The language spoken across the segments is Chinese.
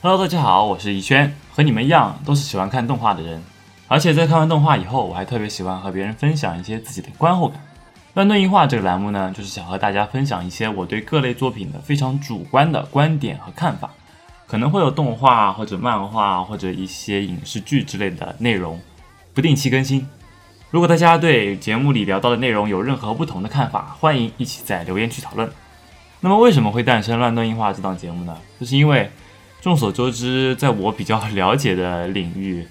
Hello，大家好，我是逸轩，和你们一样都是喜欢看动画的人，而且在看完动画以后，我还特别喜欢和别人分享一些自己的观后感。乱炖映画这个栏目呢，就是想和大家分享一些我对各类作品的非常主观的观点和看法，可能会有动画或者漫画或者一些影视剧之类的内容，不定期更新。如果大家对节目里聊到的内容有任何不同的看法，欢迎一起在留言区讨论。那么为什么会诞生《乱炖映画》这档节目呢？就是因为众所周知，在我比较了解的领域，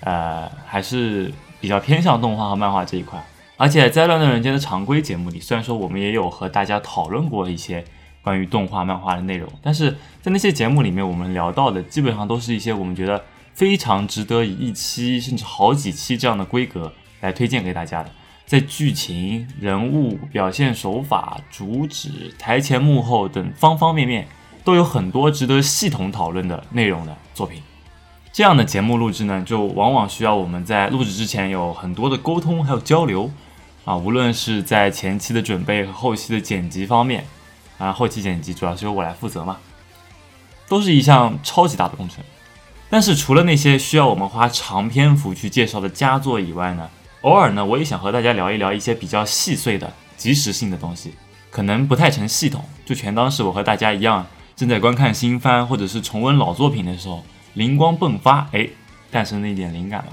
呃，还是比较偏向动画和漫画这一块。而且在《乱炖人间》的常规节目里，虽然说我们也有和大家讨论过一些关于动画、漫画的内容，但是在那些节目里面，我们聊到的基本上都是一些我们觉得非常值得以一期甚至好几期这样的规格来推荐给大家的。在剧情、人物、表现手法、主旨、台前幕后等方方面面，都有很多值得系统讨论的内容的作品。这样的节目录制呢，就往往需要我们在录制之前有很多的沟通还有交流啊，无论是在前期的准备和后期的剪辑方面啊，后期剪辑主要是由我来负责嘛，都是一项超级大的工程。但是除了那些需要我们花长篇幅去介绍的佳作以外呢，偶尔呢，我也想和大家聊一聊一些比较细碎的、即时性的东西，可能不太成系统，就全当是我和大家一样正在观看新番或者是重温老作品的时候，灵光迸发，哎，诞生的一点灵感吧。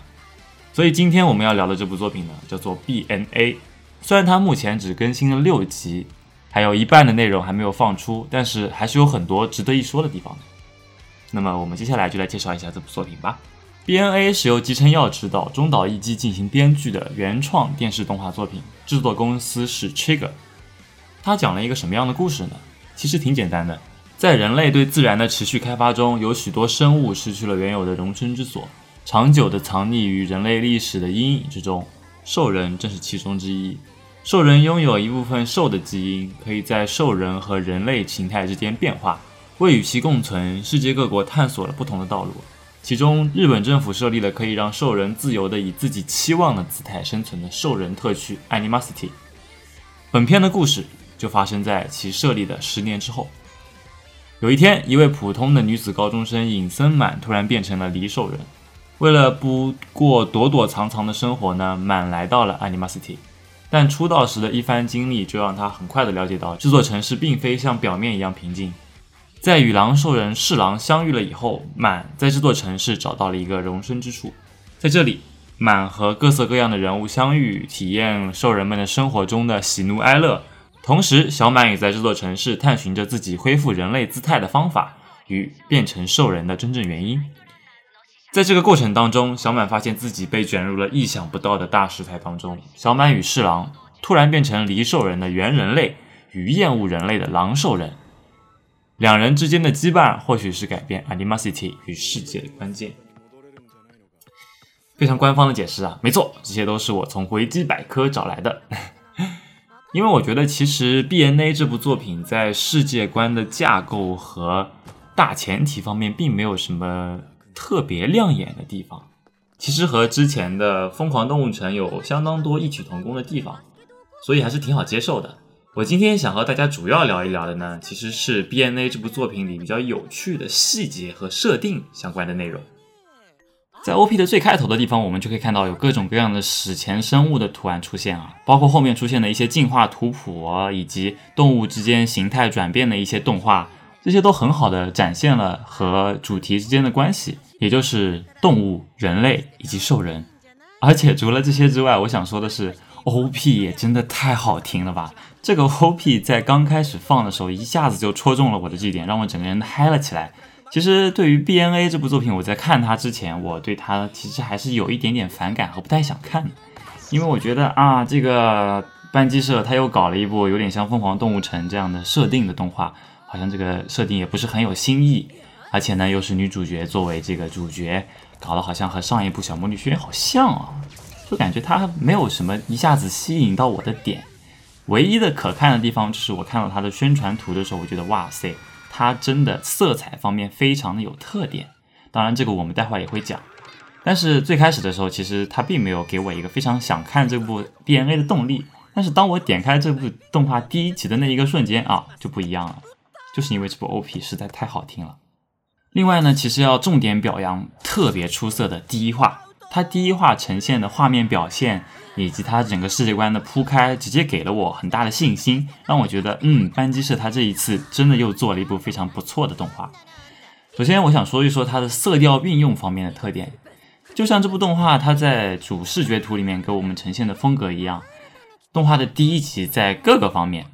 所以今天我们要聊的这部作品呢，叫做 BNA。虽然它目前只更新了六集，还有一半的内容还没有放出，但是还是有很多值得一说的地方的。那么我们接下来就来介绍一下这部作品吧。BNA 是由吉成耀执导、中岛一基进行编剧的原创电视动画作品，制作公司是 Trigger。它讲了一个什么样的故事呢？其实挺简单的，在人类对自然的持续开发中，有许多生物失去了原有的容身之所，长久地藏匿于人类历史的阴影之中。兽人正是其中之一。兽人拥有一部分兽的基因，可以在兽人和人类形态之间变化。为与其共存，世界各国探索了不同的道路。其中，日本政府设立了可以让兽人自由地以自己期望的姿态生存的兽人特区 Animosity。本片的故事就发生在其设立的十年之后。有一天，一位普通的女子高中生尹森满突然变成了离兽人。为了不过躲躲藏藏的生活呢，满来到了 Animosity。但出道时的一番经历，就让他很快的了解到，这座城市并非像表面一样平静。在与狼兽人侍郎相遇了以后，满在这座城市找到了一个容身之处。在这里，满和各色各样的人物相遇，体验兽人们的生活中的喜怒哀乐。同时，小满也在这座城市探寻着自己恢复人类姿态的方法与变成兽人的真正原因。在这个过程当中，小满发现自己被卷入了意想不到的大事态当中。小满与侍郎突然变成离兽人的原人类与厌恶人类的狼兽人，两人之间的羁绊或许是改变 Animosity 与世界的关键。非常官方的解释啊，没错，这些都是我从维基百科找来的。因为我觉得，其实 BNA 这部作品在世界观的架构和大前提方面，并没有什么特别亮眼的地方。其实和之前的《疯狂动物城》有相当多异曲同工的地方，所以还是挺好接受的。我今天想和大家主要聊一聊的呢，其实是 BNA 这部作品里比较有趣的细节和设定相关的内容。在 OP 的最开头的地方，我们就可以看到有各种各样的史前生物的图案出现啊，包括后面出现的一些进化图谱啊，以及动物之间形态转变的一些动画，这些都很好的展现了和主题之间的关系，也就是动物、人类以及兽人。而且除了这些之外，我想说的是，OP 也真的太好听了吧！这个 OP 在刚开始放的时候，一下子就戳中了我的这点，让我整个人嗨了起来。其实对于 BNA 这部作品，我在看它之前，我对它其实还是有一点点反感和不太想看的，因为我觉得啊，这个班机社他又搞了一部有点像《疯狂动物城》这样的设定的动画，好像这个设定也不是很有新意，而且呢又是女主角作为这个主角，搞得好像和上一部《小魔女学院》好像啊，就感觉它没有什么一下子吸引到我的点。唯一的可看的地方就是我看到它的宣传图的时候，我觉得哇塞，它真的色彩方面非常的有特点。当然，这个我们待会儿也会讲。但是最开始的时候，其实它并没有给我一个非常想看这部 DNA 的动力。但是当我点开这部动画第一集的那一个瞬间啊，就不一样了，就是因为这部 OP 实在太好听了。另外呢，其实要重点表扬特别出色的第一话，它第一话呈现的画面表现以及它整个世界观的铺开，直接给了我很大的信心，让我觉得，嗯，班机社它这一次真的又做了一部非常不错的动画。首先，我想说一说它的色调运用方面的特点。就像这部动画它在主视觉图里面给我们呈现的风格一样，动画的第一集在各个方面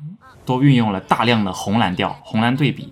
都运用了大量的红蓝调、红蓝对比，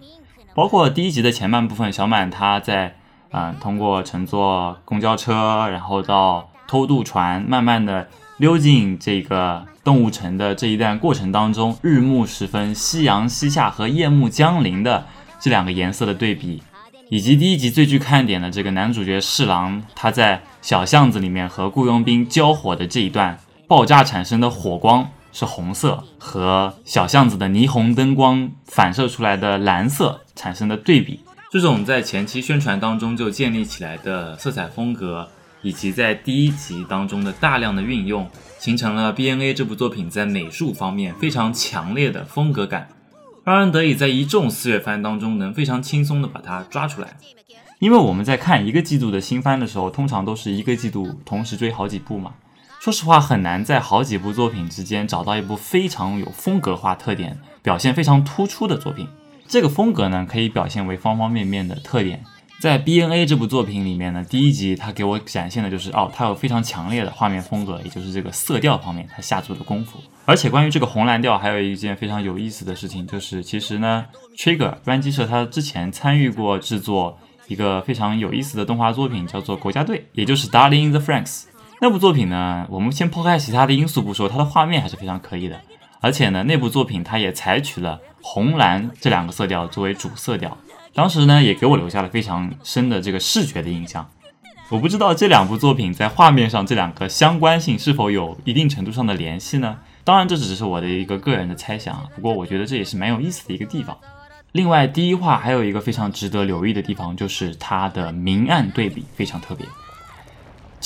包括第一集的前半部分，小满他在嗯通过乘坐公交车，然后到偷渡船，慢慢的溜进这个动物城的这一段过程当中，日暮时分、夕阳西下和夜幕降临的这两个颜色的对比。以及第一集最具看点的这个男主角侍郎，他在小巷子里面和雇佣兵交火的这一段爆炸产生的火光是红色，和小巷子的霓虹灯光反射出来的蓝色产生的对比。这种在前期宣传当中就建立起来的色彩风格，以及在第一集当中的大量的运用，形成了 BNA 这部作品在美术方面非常强烈的风格感。让人得以在一众四月番当中能非常轻松的把它抓出来，因为我们在看一个季度的新番的时候，通常都是一个季度同时追好几部嘛。说实话，很难在好几部作品之间找到一部非常有风格化特点、表现非常突出的作品。这个风格呢，可以表现为方方面面的特点。在 BNA 这部作品里面呢，第一集它给我展现的就是哦，它有非常强烈的画面风格，也就是这个色调方面它下足了功夫。而且关于这个红蓝调，还有一件非常有意思的事情，就是其实呢，Trigger 班机社它之前参与过制作一个非常有意思的动画作品，叫做《国家队》，也就是 Darling the Franks 那部作品呢，我们先抛开其他的因素不说，它的画面还是非常可以的。而且呢，那部作品它也采取了红蓝这两个色调作为主色调。当时呢，也给我留下了非常深的这个视觉的印象。我不知道这两部作品在画面上这两个相关性是否有一定程度上的联系呢？当然，这只是我的一个个人的猜想啊。不过，我觉得这也是蛮有意思的一个地方。另外，第一话还有一个非常值得留意的地方，就是它的明暗对比非常特别。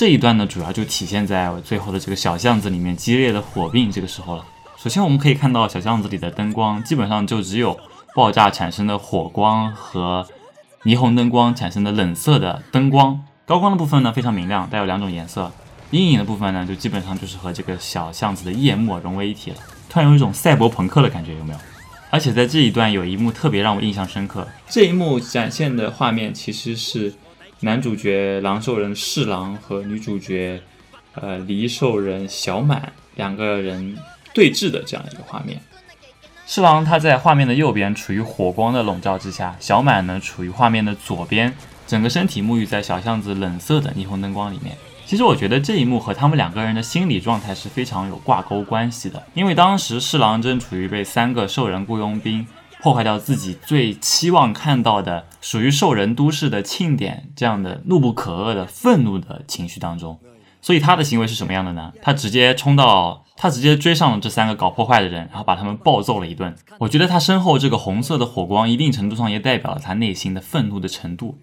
这一段呢，主要就体现在最后的这个小巷子里面激烈的火并这个时候了。首先，我们可以看到小巷子里的灯光基本上就只有。爆炸产生的火光和霓虹灯光产生的冷色的灯光，高光的部分呢非常明亮，带有两种颜色；阴影的部分呢就基本上就是和这个小巷子的夜幕融为一体了，突然有一种赛博朋克的感觉，有没有？而且在这一段有一幕特别让我印象深刻，这一幕展现的画面其实是男主角狼兽人侍郎和女主角呃离兽人小满两个人对峙的这样一个画面。侍郎他在画面的右边，处于火光的笼罩之下；小满呢，处于画面的左边，整个身体沐浴在小巷子冷色的霓虹灯光里面。其实我觉得这一幕和他们两个人的心理状态是非常有挂钩关系的，因为当时侍郎正处于被三个兽人雇佣兵破坏掉自己最期望看到的属于兽人都市的庆典这样的怒不可遏的愤怒的情绪当中。所以他的行为是什么样的呢？他直接冲到，他直接追上了这三个搞破坏的人，然后把他们暴揍了一顿。我觉得他身后这个红色的火光，一定程度上也代表了他内心的愤怒的程度。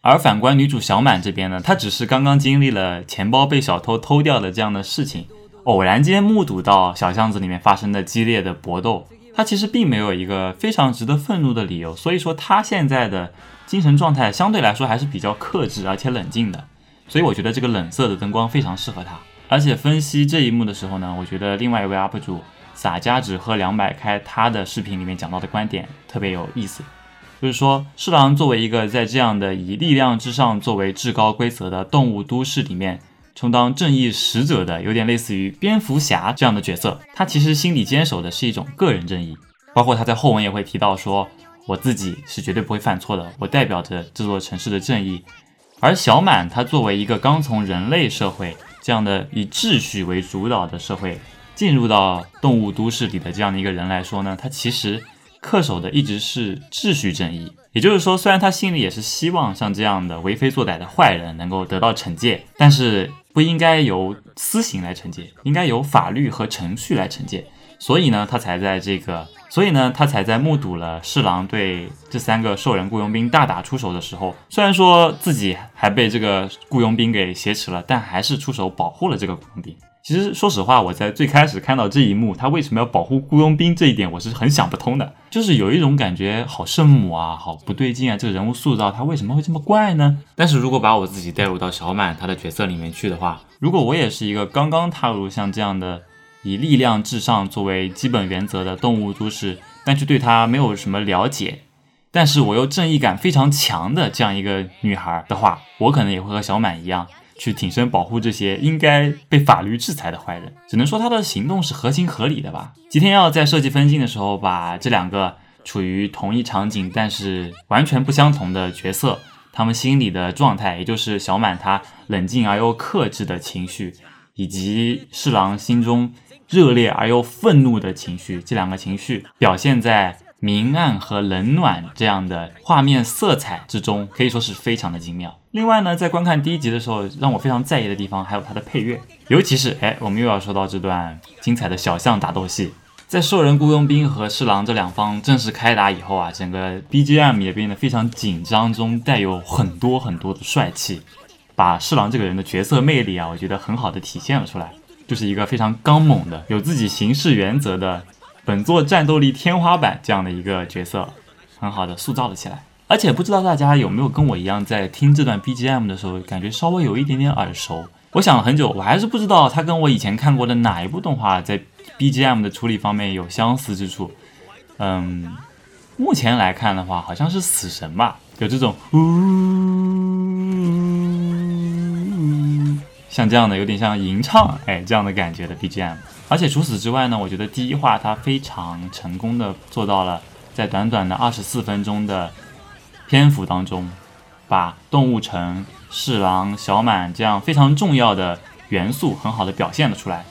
而反观女主小满这边呢，她只是刚刚经历了钱包被小偷偷掉的这样的事情，偶然间目睹到小巷子里面发生的激烈的搏斗，他其实并没有一个非常值得愤怒的理由。所以说，他现在的精神状态相对来说还是比较克制而且冷静的。所以我觉得这个冷色的灯光非常适合他，而且分析这一幕的时候呢，我觉得另外一位 UP 主洒家只喝两百开他的视频里面讲到的观点特别有意思，就是说侍郎作为一个在这样的以力量至上作为至高规则的动物都市里面充当正义使者的，有点类似于蝙蝠侠这样的角色，他其实心里坚守的是一种个人正义，包括他在后文也会提到说，我自己是绝对不会犯错的，我代表着这座城市的正义。而小满，他作为一个刚从人类社会这样的以秩序为主导的社会进入到动物都市里的这样的一个人来说呢，他其实恪守的一直是秩序正义。也就是说，虽然他心里也是希望像这样的为非作歹的坏人能够得到惩戒，但是不应该由私刑来惩戒，应该由法律和程序来惩戒。所以呢，他才在这个，所以呢，他才在目睹了侍郎对这三个兽人雇佣兵大打出手的时候，虽然说自己还被这个雇佣兵给挟持了，但还是出手保护了这个雇佣兵。其实说实话，我在最开始看到这一幕，他为什么要保护雇佣兵这一点，我是很想不通的。就是有一种感觉，好圣母啊，好不对劲啊，这个人物塑造他为什么会这么怪呢？但是如果把我自己带入到小满他的角色里面去的话，如果我也是一个刚刚踏入像这样的以力量至上作为基本原则的动物都市，但却对他没有什么了解，但是我又正义感非常强的这样一个女孩的话，我可能也会和小满一样。去挺身保护这些应该被法律制裁的坏人，只能说他的行动是合情合理的吧。吉田耀在设计分镜的时候，把这两个处于同一场景但是完全不相同的角色，他们心里的状态，也就是小满他冷静而又克制的情绪，以及侍郎心中热烈而又愤怒的情绪，这两个情绪表现在明暗和冷暖这样的画面色彩之中，可以说是非常的精妙。另外呢，在观看第一集的时候，让我非常在意的地方还有它的配乐，尤其是哎，我们又要说到这段精彩的小象打斗戏，在兽人雇佣兵和侍郎这两方正式开打以后啊，整个 BGM 也变得非常紧张中带有很多很多的帅气，把侍郎这个人的角色魅力啊，我觉得很好的体现了出来，就是一个非常刚猛的、有自己行事原则的本作战斗力天花板这样的一个角色，很好的塑造了起来。而且不知道大家有没有跟我一样，在听这段 BGM 的时候，感觉稍微有一点点耳熟。我想了很久，我还是不知道它跟我以前看过的哪一部动画在 BGM 的处理方面有相似之处。嗯，目前来看的话，好像是死神吧，有这种呜，像这样的有点像吟唱，哎，这样的感觉的 BGM。而且除此之外呢，我觉得第一话它非常成功的做到了，在短短的二十四分钟的。篇幅当中，把动物城、侍郎、小满这样非常重要的元素很好的表现了出来，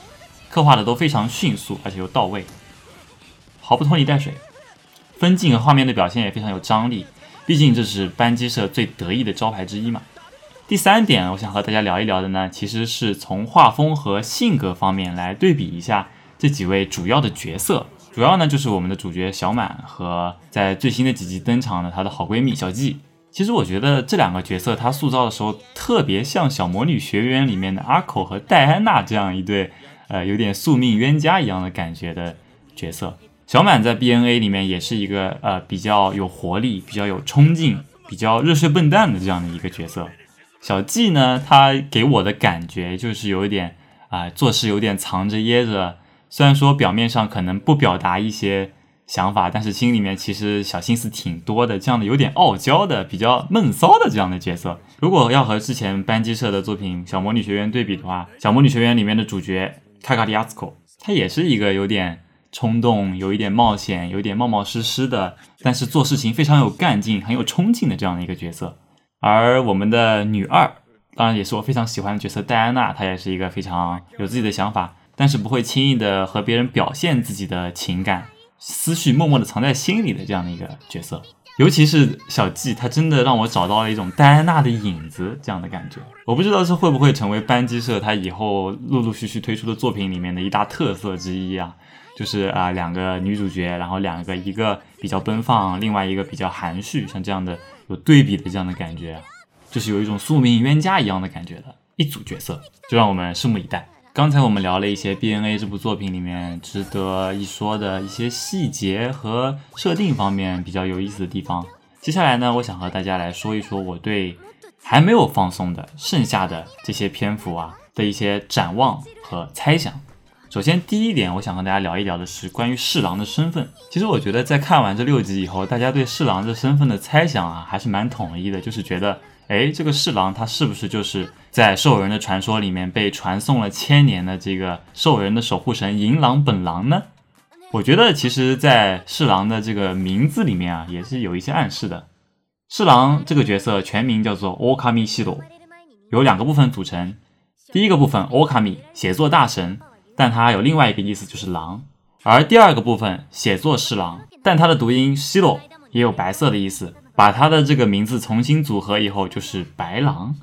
刻画的都非常迅速，而且又到位，毫不拖泥带水。分镜和画面的表现也非常有张力，毕竟这是班机社最得意的招牌之一嘛。第三点，我想和大家聊一聊的呢，其实是从画风和性格方面来对比一下这几位主要的角色。主要呢就是我们的主角小满和在最新的几集登场的她的好闺蜜小纪。其实我觉得这两个角色她塑造的时候特别像《小魔女学园》里面的阿口和戴安娜这样一对，呃，有点宿命冤家一样的感觉的角色。小满在 BNA 里面也是一个呃比较有活力、比较有冲劲、比较热血笨蛋的这样的一个角色。小纪呢，他给我的感觉就是有一点啊，做事有点藏着掖着。虽然说表面上可能不表达一些想法，但是心里面其实小心思挺多的。这样的有点傲娇的、比较闷骚的这样的角色，如果要和之前班级社的作品《小魔女学院》对比的话，《小魔女学院》里面的主角卡卡利亚斯科，他也是一个有点冲动、有一点冒险、有点冒冒失失的，但是做事情非常有干劲、很有冲劲的这样的一个角色。而我们的女二，当然也是我非常喜欢的角色戴安娜，她也是一个非常有自己的想法。但是不会轻易的和别人表现自己的情感思绪，默默的藏在心里的这样的一个角色，尤其是小纪，他真的让我找到了一种戴安娜的影子这样的感觉。我不知道这会不会成为班级社他以后陆陆续续推出的作品里面的一大特色之一啊，就是啊两个女主角，然后两个一个比较奔放，另外一个比较含蓄，像这样的有对比的这样的感觉，就是有一种宿命冤家一样的感觉的一组角色，就让我们拭目以待。刚才我们聊了一些 BNA 这部作品里面值得一说的一些细节和设定方面比较有意思的地方。接下来呢，我想和大家来说一说我对还没有放松的剩下的这些篇幅啊的一些展望和猜想。首先，第一点，我想和大家聊一聊的是关于侍郎的身份。其实我觉得在看完这六集以后，大家对侍郎这身份的猜想啊还是蛮统一的，就是觉得。哎，这个侍郎他是不是就是在兽人的传说里面被传颂了千年的这个兽人的守护神银狼本狼呢？我觉得其实，在侍郎的这个名字里面啊，也是有一些暗示的。侍郎这个角色全名叫做欧卡米西罗，由两个部分组成。第一个部分欧卡米写作大神，但它有另外一个意思就是狼；而第二个部分写作侍郎，但它的读音西罗也有白色的意思。把他的这个名字重新组合以后，就是白狼。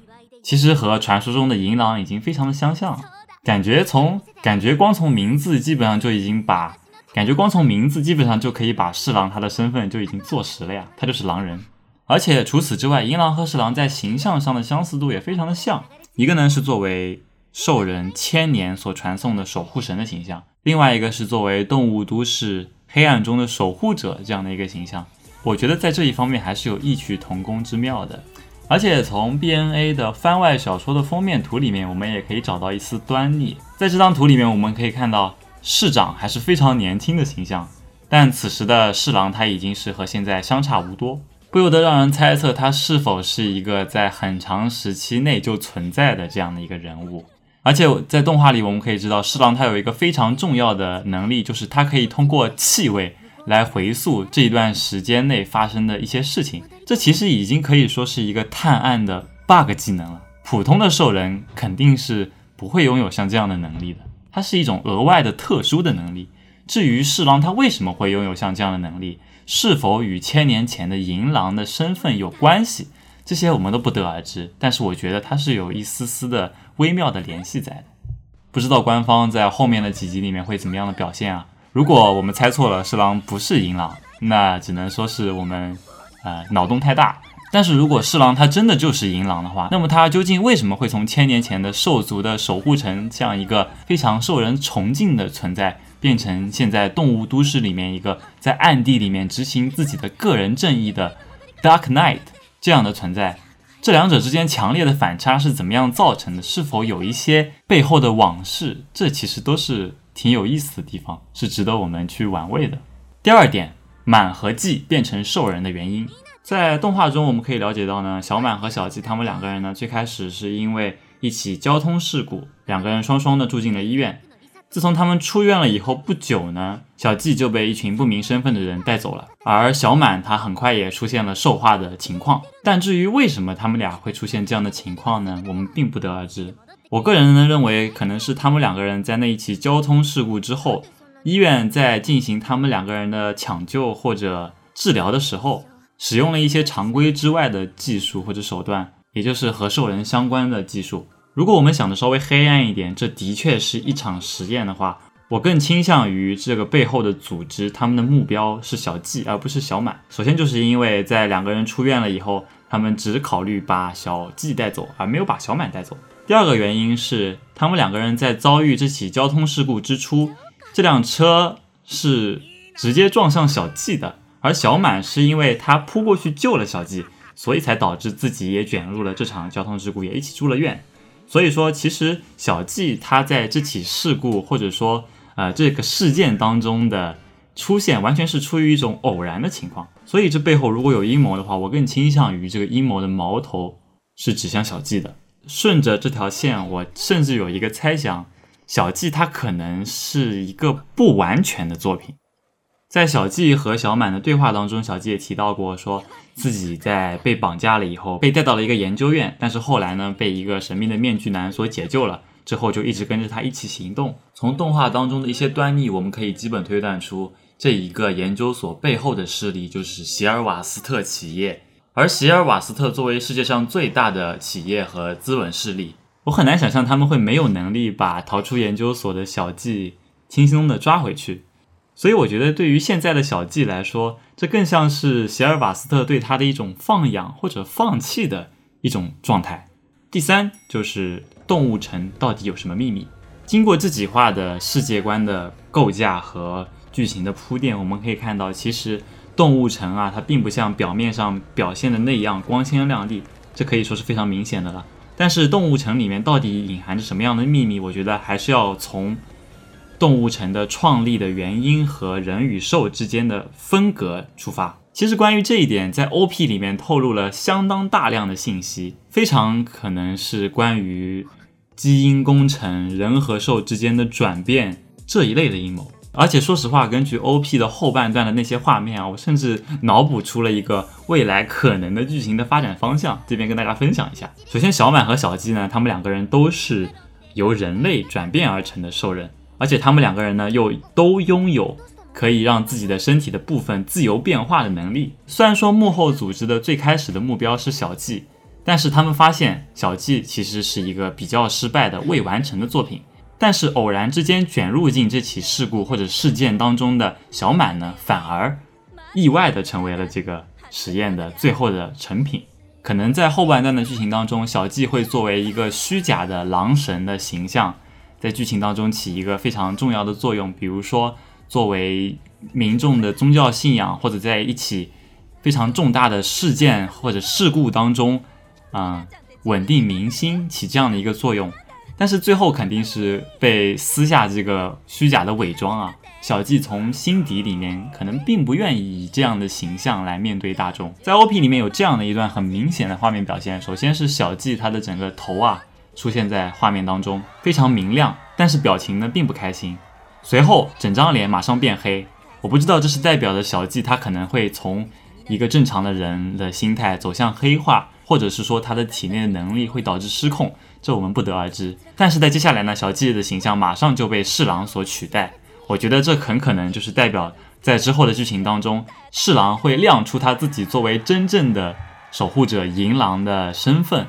其实和传说中的银狼已经非常的相像了，感觉从感觉光从名字基本上就已经把感觉光从名字基本上就可以把侍郎他的身份就已经坐实了呀，他就是狼人。而且除此之外，银狼和侍郎在形象上的相似度也非常的像。一个呢是作为兽人千年所传颂的守护神的形象，另外一个是作为动物都市黑暗中的守护者这样的一个形象。我觉得在这一方面还是有异曲同工之妙的。而且从 BNA 的番外小说的封面图里面，我们也可以找到一丝端倪。在这张图里面，我们可以看到市长还是非常年轻的形象，但此时的侍郎他已经是和现在相差无多，不由得让人猜测他是否是一个在很长时期内就存在的这样的一个人物。而且在动画里，我们可以知道侍郎他有一个非常重要的能力，就是他可以通过气味。来回溯这一段时间内发生的一些事情，这其实已经可以说是一个探案的 bug 技能了。普通的兽人肯定是不会拥有像这样的能力的，它是一种额外的特殊的能力。至于侍郎他为什么会拥有像这样的能力，是否与千年前的银狼的身份有关系，这些我们都不得而知。但是我觉得它是有一丝丝的微妙的联系在的，不知道官方在后面的几集里面会怎么样的表现啊？如果我们猜错了，侍郎不是银狼，那只能说是我们，呃，脑洞太大。但是如果侍郎他真的就是银狼的话，那么他究竟为什么会从千年前的兽族的守护城这样一个非常受人崇敬的存在，变成现在动物都市里面一个在暗地里面执行自己的个人正义的 Dark Knight 这样的存在？这两者之间强烈的反差是怎么样造成的？是否有一些背后的往事？这其实都是。挺有意思的地方，是值得我们去玩味的。第二点，满和季变成兽人的原因，在动画中我们可以了解到呢，小满和小季他们两个人呢，最开始是因为一起交通事故，两个人双双的住进了医院。自从他们出院了以后不久呢，小季就被一群不明身份的人带走了，而小满他很快也出现了兽化的情况。但至于为什么他们俩会出现这样的情况呢，我们并不得而知。我个人呢认为，可能是他们两个人在那一起交通事故之后，医院在进行他们两个人的抢救或者治疗的时候，使用了一些常规之外的技术或者手段，也就是和兽人相关的技术。如果我们想的稍微黑暗一点，这的确是一场实验的话，我更倾向于这个背后的组织，他们的目标是小季而不是小满。首先就是因为在两个人出院了以后，他们只考虑把小季带走，而没有把小满带走。第二个原因是，他们两个人在遭遇这起交通事故之初，这辆车是直接撞向小季的，而小满是因为他扑过去救了小季，所以才导致自己也卷入了这场交通事故，也一起住了院。所以说，其实小季他在这起事故或者说呃这个事件当中的出现，完全是出于一种偶然的情况。所以这背后如果有阴谋的话，我更倾向于这个阴谋的矛头是指向小季的。顺着这条线，我甚至有一个猜想：小季他可能是一个不完全的作品。在小季和小满的对话当中，小季也提到过，说自己在被绑架了以后，被带到了一个研究院，但是后来呢，被一个神秘的面具男所解救了，之后就一直跟着他一起行动。从动画当中的一些端倪，我们可以基本推断出，这一个研究所背后的势力就是席尔瓦斯特企业。而席尔瓦斯特作为世界上最大的企业和资本势力，我很难想象他们会没有能力把逃出研究所的小季轻松的抓回去。所以我觉得，对于现在的小季来说，这更像是席尔瓦斯特对他的一种放养或者放弃的一种状态。第三，就是动物城到底有什么秘密？经过这几话的世界观的构架和剧情的铺垫，我们可以看到，其实。动物城啊，它并不像表面上表现的那样光鲜亮丽，这可以说是非常明显的了。但是动物城里面到底隐含着什么样的秘密？我觉得还是要从动物城的创立的原因和人与兽之间的分隔出发。其实关于这一点，在 OP 里面透露了相当大量的信息，非常可能是关于基因工程、人和兽之间的转变这一类的阴谋。而且说实话，根据 OP 的后半段的那些画面啊，我甚至脑补出了一个未来可能的剧情的发展方向，这边跟大家分享一下。首先，小满和小鸡呢，他们两个人都是由人类转变而成的兽人，而且他们两个人呢又都拥有可以让自己的身体的部分自由变化的能力。虽然说幕后组织的最开始的目标是小季，但是他们发现小季其实是一个比较失败的未完成的作品。但是偶然之间卷入进这起事故或者事件当中的小满呢，反而意外的成为了这个实验的最后的成品。可能在后半段的剧情当中，小纪会作为一个虚假的狼神的形象，在剧情当中起一个非常重要的作用。比如说，作为民众的宗教信仰，或者在一起非常重大的事件或者事故当中，嗯，稳定民心，起这样的一个作用。但是最后肯定是被撕下这个虚假的伪装啊！小纪从心底里面可能并不愿意以这样的形象来面对大众。在 OP 里面有这样的一段很明显的画面表现，首先是小纪他的整个头啊出现在画面当中，非常明亮，但是表情呢并不开心。随后整张脸马上变黑，我不知道这是代表着小纪他可能会从一个正常的人的心态走向黑化，或者是说他的体内的能力会导致失控。这我们不得而知，但是在接下来呢，小纪的形象马上就被侍郎所取代。我觉得这很可能就是代表在之后的剧情当中，侍郎会亮出他自己作为真正的守护者银狼的身份，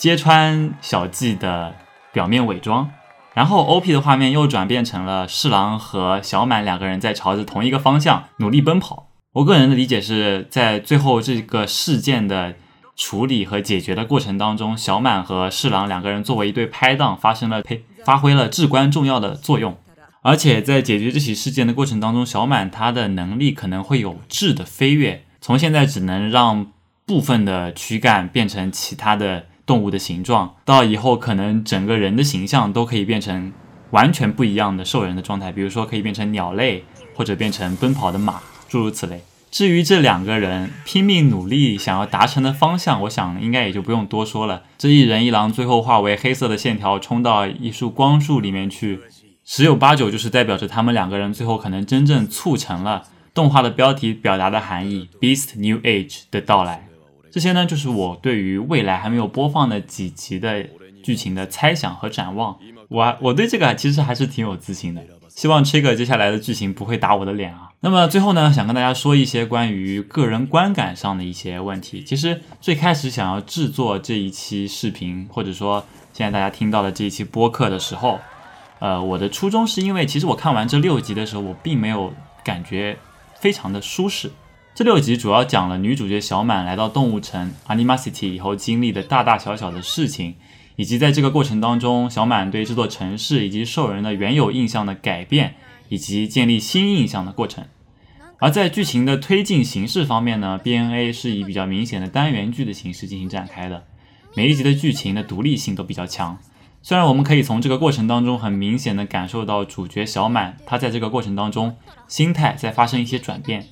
揭穿小纪的表面伪装。然后 OP 的画面又转变成了侍郎和小满两个人在朝着同一个方向努力奔跑。我个人的理解是在最后这个事件的。处理和解决的过程当中，小满和侍郎两个人作为一对拍档，发生了呸，发挥了至关重要的作用。而且在解决这起事件的过程当中，小满他的能力可能会有质的飞跃，从现在只能让部分的躯干变成其他的动物的形状，到以后可能整个人的形象都可以变成完全不一样的兽人的状态，比如说可以变成鸟类，或者变成奔跑的马，诸如此类。至于这两个人拼命努力想要达成的方向，我想应该也就不用多说了。这一人一狼最后化为黑色的线条冲到一束光束里面去，十有八九就是代表着他们两个人最后可能真正促成了动画的标题表达的含义 “Beast New Age” 的到来。这些呢，就是我对于未来还没有播放的几集的剧情的猜想和展望。我我对这个其实还是挺有自信的。希望 Trigger 接下来的剧情不会打我的脸啊。那么最后呢，想跟大家说一些关于个人观感上的一些问题。其实最开始想要制作这一期视频，或者说现在大家听到的这一期播客的时候，呃，我的初衷是因为其实我看完这六集的时候，我并没有感觉非常的舒适。这六集主要讲了女主角小满来到动物城 Animacity 以后经历的大大小小的事情。以及在这个过程当中，小满对这座城市以及兽人的原有印象的改变，以及建立新印象的过程。而在剧情的推进形式方面呢，BNA 是以比较明显的单元剧的形式进行展开的，每一集的剧情的独立性都比较强。虽然我们可以从这个过程当中很明显的感受到主角小满他在这个过程当中心态在发生一些转变，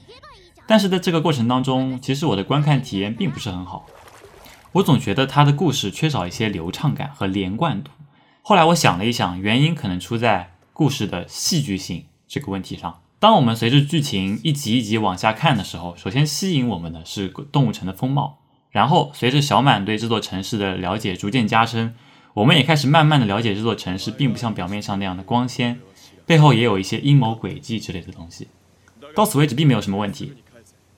但是在这个过程当中，其实我的观看体验并不是很好。我总觉得他的故事缺少一些流畅感和连贯度。后来我想了一想，原因可能出在故事的戏剧性这个问题上。当我们随着剧情一集一集往下看的时候，首先吸引我们的是动物城的风貌，然后随着小满对这座城市的了解逐渐加深，我们也开始慢慢的了解这座城市并不像表面上那样的光鲜，背后也有一些阴谋诡计之类的东西。到此为止并没有什么问题。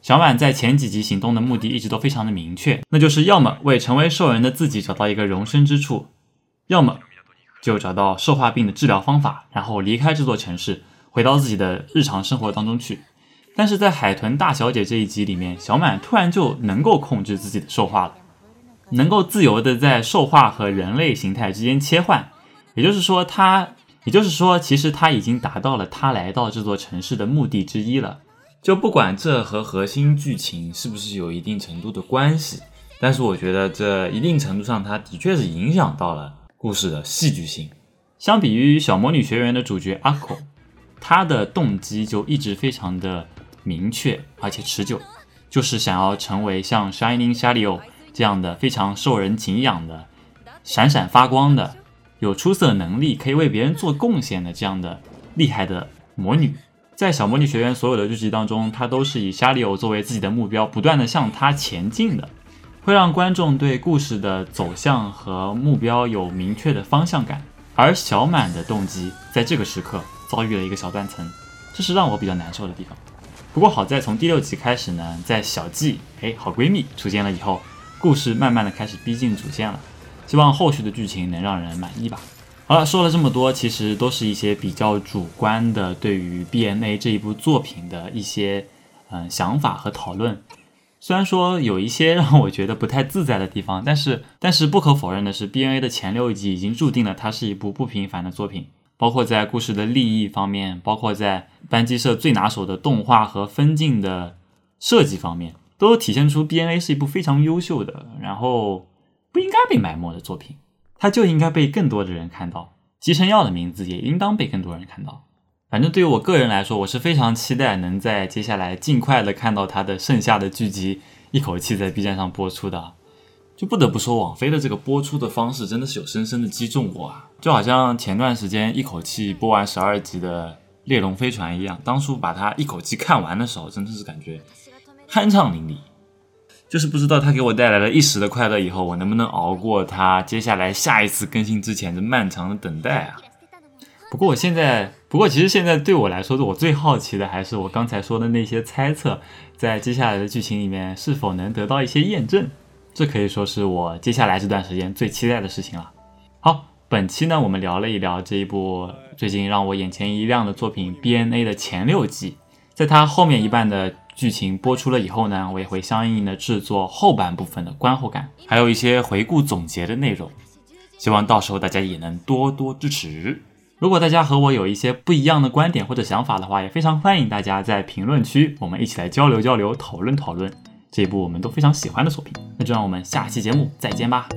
小满在前几集行动的目的一直都非常的明确，那就是要么为成为兽人的自己找到一个容身之处，要么就找到兽化病的治疗方法，然后离开这座城市，回到自己的日常生活当中去。但是在海豚大小姐这一集里面，小满突然就能够控制自己的兽化了，能够自由的在兽化和人类形态之间切换，也就是说，他，也就是说，其实他已经达到了他来到这座城市的目的之一了。就不管这和核心剧情是不是有一定程度的关系，但是我觉得这一定程度上它的确是影响到了故事的戏剧性。相比于小魔女学园的主角阿口，她的动机就一直非常的明确而且持久，就是想要成为像 Shining Shadow 这样的非常受人敬仰的、闪闪发光的、有出色能力可以为别人做贡献的这样的厉害的魔女。在小魔女学院所有的剧集当中，她都是以沙利欧作为自己的目标，不断的向她前进的，会让观众对故事的走向和目标有明确的方向感。而小满的动机在这个时刻遭遇了一个小断层，这是让我比较难受的地方。不过好在从第六集开始呢，在小纪哎好闺蜜出现了以后，故事慢慢的开始逼近主线了，希望后续的剧情能让人满意吧。好了，说了这么多，其实都是一些比较主观的对于 BNA 这一部作品的一些嗯想法和讨论。虽然说有一些让我觉得不太自在的地方，但是但是不可否认的是，BNA 的前六集已经注定了它是一部不平凡的作品，包括在故事的立意方面，包括在班级社最拿手的动画和分镜的设计方面，都体现出 BNA 是一部非常优秀的，然后不应该被埋没的作品，它就应该被更多的人看到。吉成耀的名字也应当被更多人看到。反正对于我个人来说，我是非常期待能在接下来尽快的看到它的剩下的剧集一口气在 B 站上播出的。就不得不说，网飞的这个播出的方式真的是有深深的击中我啊！就好像前段时间一口气播完十二集的《猎龙飞船》一样，当初把它一口气看完的时候，真的是感觉酣畅淋漓。就是不知道它给我带来了一时的快乐以后，我能不能熬过它接下来下一次更新之前的漫长的等待啊？不过我现在，不过其实现在对我来说，我最好奇的还是我刚才说的那些猜测，在接下来的剧情里面是否能得到一些验证。这可以说是我接下来这段时间最期待的事情了。好，本期呢，我们聊了一聊这一部最近让我眼前一亮的作品《BNA》的前六集，在它后面一半的剧情播出了以后呢，我也会相应的制作后半部分的观后感，还有一些回顾总结的内容，希望到时候大家也能多多支持。如果大家和我有一些不一样的观点或者想法的话，也非常欢迎大家在评论区我们一起来交流交流、讨论讨论这一部我们都非常喜欢的作品。那就让我们下期节目再见吧。